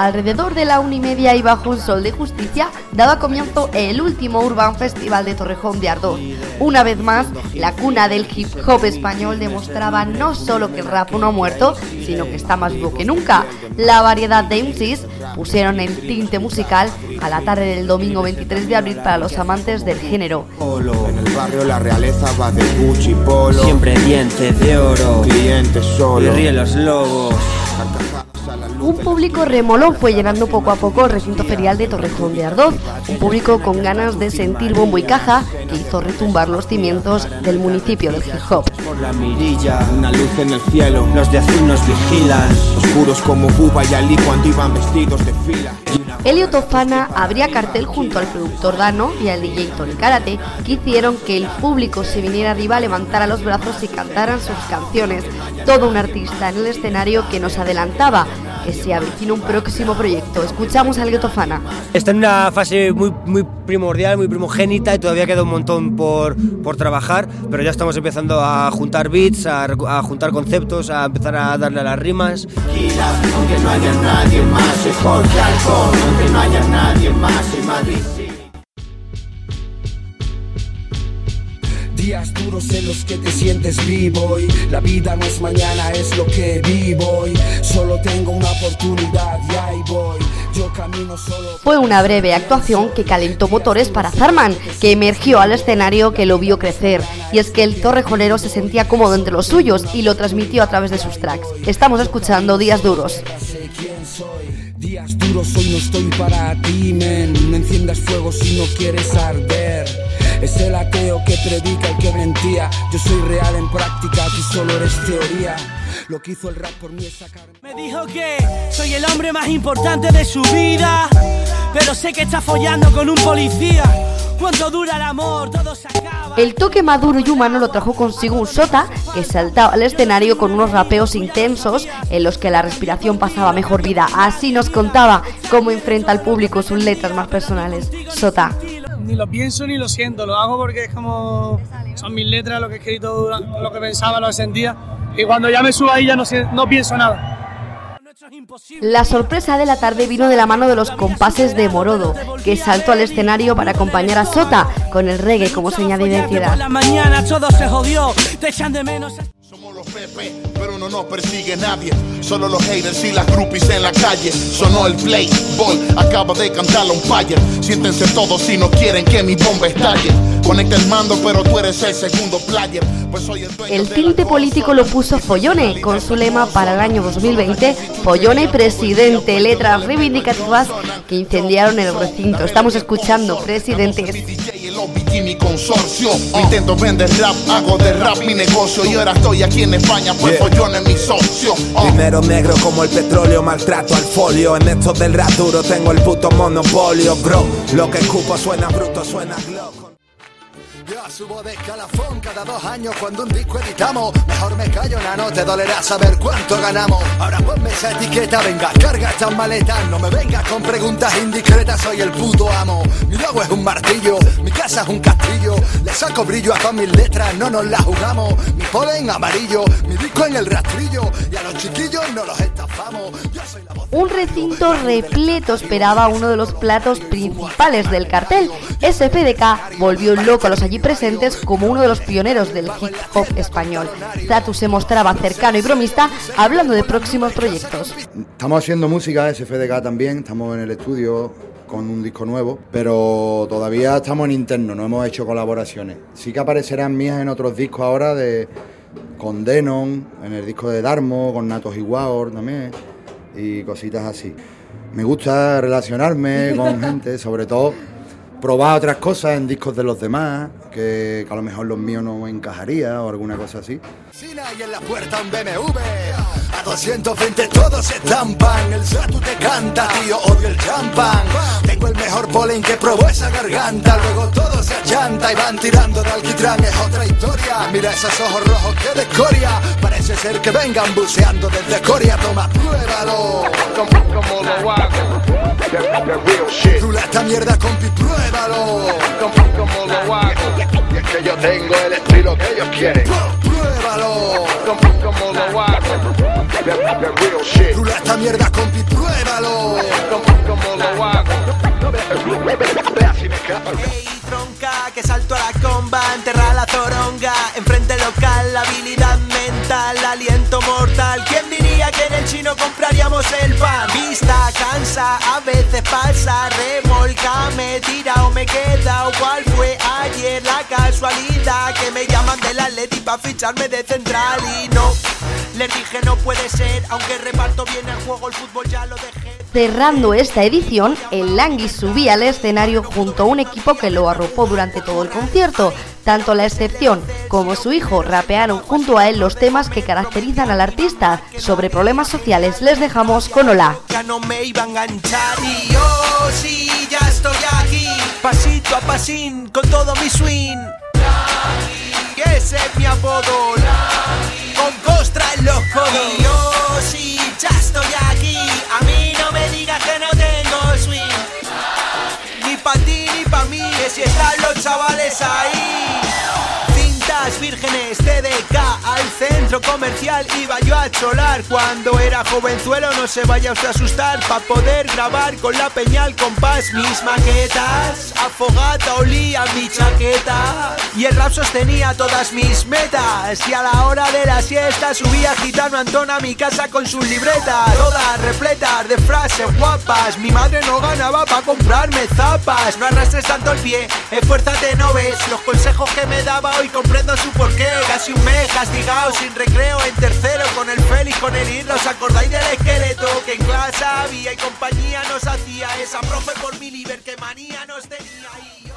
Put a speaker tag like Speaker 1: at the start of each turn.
Speaker 1: Alrededor de la una y media y bajo un sol de justicia, daba comienzo el último Urban Festival de Torrejón de Ardoz. Una vez más, la cuna del hip hop español demostraba no solo que el rap no ha muerto, sino que está más vivo que nunca. La variedad de MCs pusieron el tinte musical a la tarde del domingo 23 de abril para los amantes del género.
Speaker 2: En el barrio la realeza va de Gucci Polo.
Speaker 3: Siempre dientes de oro.
Speaker 2: Clientes solo.
Speaker 3: Y ríen los lobos.
Speaker 1: Un público remolón fue llenando poco a poco el recinto ferial de Torrejón de Ardoz, un público con ganas de sentir bombo y caja que hizo retumbar los cimientos del municipio del hip hop.
Speaker 3: Por la mirilla.
Speaker 2: Una luz en el cielo.
Speaker 3: Los de azul nos vigilan.
Speaker 2: Oscuros como Buba y Ali cuando iban vestidos de fila.
Speaker 1: Elio Tofana abría cartel junto al productor Dano y al DJ Tony Karate, que hicieron que el público se viniera arriba, levantara los brazos y cantaran sus canciones. Todo un artista en el escenario que nos adelantaba que se avecina un próximo proyecto. Escuchamos a Elio Tofana.
Speaker 4: Está en una fase muy, muy primordial, muy primogénita y todavía queda un montón por, por trabajar, pero ya estamos empezando a juntar beats, a, a juntar conceptos, a empezar a darle a las rimas.
Speaker 2: Aunque no haya nadie más, soy Jorge Alcón. Aunque no haya nadie más, soy Madrid.
Speaker 5: Días duros en los que te sientes vivo y la vida no es mañana, es lo que vivo y solo tengo una oportunidad y ahí voy. Yo camino solo.
Speaker 1: Fue una breve actuación que calentó motores para Zarman, que emergió al escenario que lo vio crecer. Y es que el torrejonero se sentía cómodo entre los suyos y lo transmitió a través de sus tracks. Estamos escuchando Días Duros.
Speaker 5: Días duros hoy no estoy para ti, men. No enciendas fuego si no quieres arder. Es el ateo que predica y que mentía. Yo soy real en práctica, tú solo eres teoría. Lo que hizo el rap por mí es sacar.
Speaker 6: Me dijo que soy el hombre más importante de su vida, pero sé que está follando con un policía. Cuánto dura el amor, todo se acaba.
Speaker 1: El toque maduro y humano lo trajo consigo un sota que saltaba al escenario con unos rapeos intensos en los que la respiración pasaba mejor vida. Así nos contaba cómo enfrenta al público sus letras más personales. Sota.
Speaker 7: Ni lo pienso ni lo siento, lo hago porque es como son mis letras, lo que he escrito, lo que pensaba, lo que sentía. Y cuando ya me subo ahí ya no, no pienso nada.
Speaker 1: La sorpresa de la tarde vino de la mano de los compases de Morodo, que saltó al escenario para acompañar a Sota con el reggae como señal de
Speaker 6: Por
Speaker 1: identidad.
Speaker 6: la mañana todo se jodió, te echan de menos.
Speaker 8: Somos los Pero no nos persigue nadie. Solo los haters y las groupies en la calle. Sonó el playboy, acaba de cantar la umpire. Siéntense todos si no quieren que mi bomba estalle. Conecta el mando, pero tú eres el segundo player. Pues soy el
Speaker 1: El tinte político lo puso Follone con su lema para el año 2020, Follone presidente, letras reivindicativas que incendiaron el recinto. Estamos escuchando presidentes.
Speaker 8: DJ y el OBG, mi consorcio. Intento vender rap, hago de rap mi negocio. Y ahora estoy aquí en España, pues
Speaker 2: Yeah.
Speaker 8: yo es mi socio. Oh.
Speaker 2: Dinero negro como el petróleo, maltrato al folio. En esto del rap duro tengo el puto monopolio, bro. Lo que escupo suena bruto, suena glow.
Speaker 9: Yo subo de escalafón cada dos años cuando un disco editamos. Mejor me callo, no te dolerá saber cuánto ganamos. Ahora ponme esa etiqueta, venga, carga estas maletas. No me vengas con preguntas indiscretas, soy el puto amo. Mi logo es un martillo, mi casa es un castillo. Le saco brillo a todas mis letras, no nos la jugamos. Mi polen amarillo, mi disco en el rastrillo. Y a los chiquillos no los estafamos. Yo soy la voz.
Speaker 1: Un recinto repleto esperaba uno de los platos principales del cartel. SPDK volvió loco a los allí presentes como uno de los pioneros del hip hop español. Status se mostraba cercano y bromista hablando de próximos proyectos.
Speaker 10: Estamos haciendo música, SFDK también, estamos en el estudio con un disco nuevo, pero todavía estamos en interno, no hemos hecho colaboraciones. Sí que aparecerán mías en otros discos ahora de con Denon, en el disco de Darmo, con Natos y War también, y cositas así. Me gusta relacionarme con gente, sobre todo probar otras cosas en discos de los demás, que, que a lo mejor los míos no encajaría o alguna cosa así.
Speaker 9: Y en la puerta un BMW. A 220 todos se estampan. El Satu te canta, tío, odio el champán. Tengo el mejor polen que probó esa garganta. Luego todos se achanta y van tirando de alquitrán. Es otra historia. Mira esos ojos rojos que de escoria. Parece ser que vengan buceando desde Coria. Toma, pruébalo.
Speaker 8: Como lo hago. The, the real shit.
Speaker 9: Rula esta mierda, compi, pruébalo.
Speaker 8: Como, como lo hago. Y es que yo tengo el estilo que ellos quieren.
Speaker 9: Pruébalo.
Speaker 8: Como, como lo hago. The,
Speaker 9: Rula esta mierda, compi, pruébalo.
Speaker 11: Ey, veces pasa, remolca, me tira o me queda. O cuál fue ayer la casualidad que me llaman del Atleti para ficharme de central y no. Les dije no puede ser, aunque reparto bien el juego, el fútbol ya lo dejé.
Speaker 1: Cerrando esta edición, el Languis subía al escenario junto a un equipo que lo arropó durante todo el concierto. Tanto la excepción como su hijo rapearon junto a él los temas que caracterizan al artista. Sobre problemas sociales les dejamos con Hola.
Speaker 11: Ya no me iba a enganchar y yo sí, ya estoy aquí. Pasito a pasín, con todo mi swing. Y ese es mi apodo. Con costra en los codos. Y yo sí, ya estoy aquí. A mí no me digas que no tengo swing. Ni pa' ti ni pa' mí, que si están los chavales ahí. Cintas vírgenes TDK iba yo a cholar cuando era jovenzuelo no se vaya usted a asustar. Pa poder grabar con la peñal compás mis maquetas. A olía mi chaqueta. Y el rap sostenía todas mis metas. Y a la hora de la siesta subía gitano Antón a mi casa con sus libretas. Todas repletas de frases guapas. Mi madre no ganaba pa comprarme zapas. No arrastres tanto el pie esfuérzate no ves los consejos que me daba hoy comprendo su porqué. Casi un mes castigado sin recreo en tercero con el Félix con el Ir ¿os acordáis del esqueleto que en clase había y compañía nos hacía esa profe por mi liber que manía nos tenía y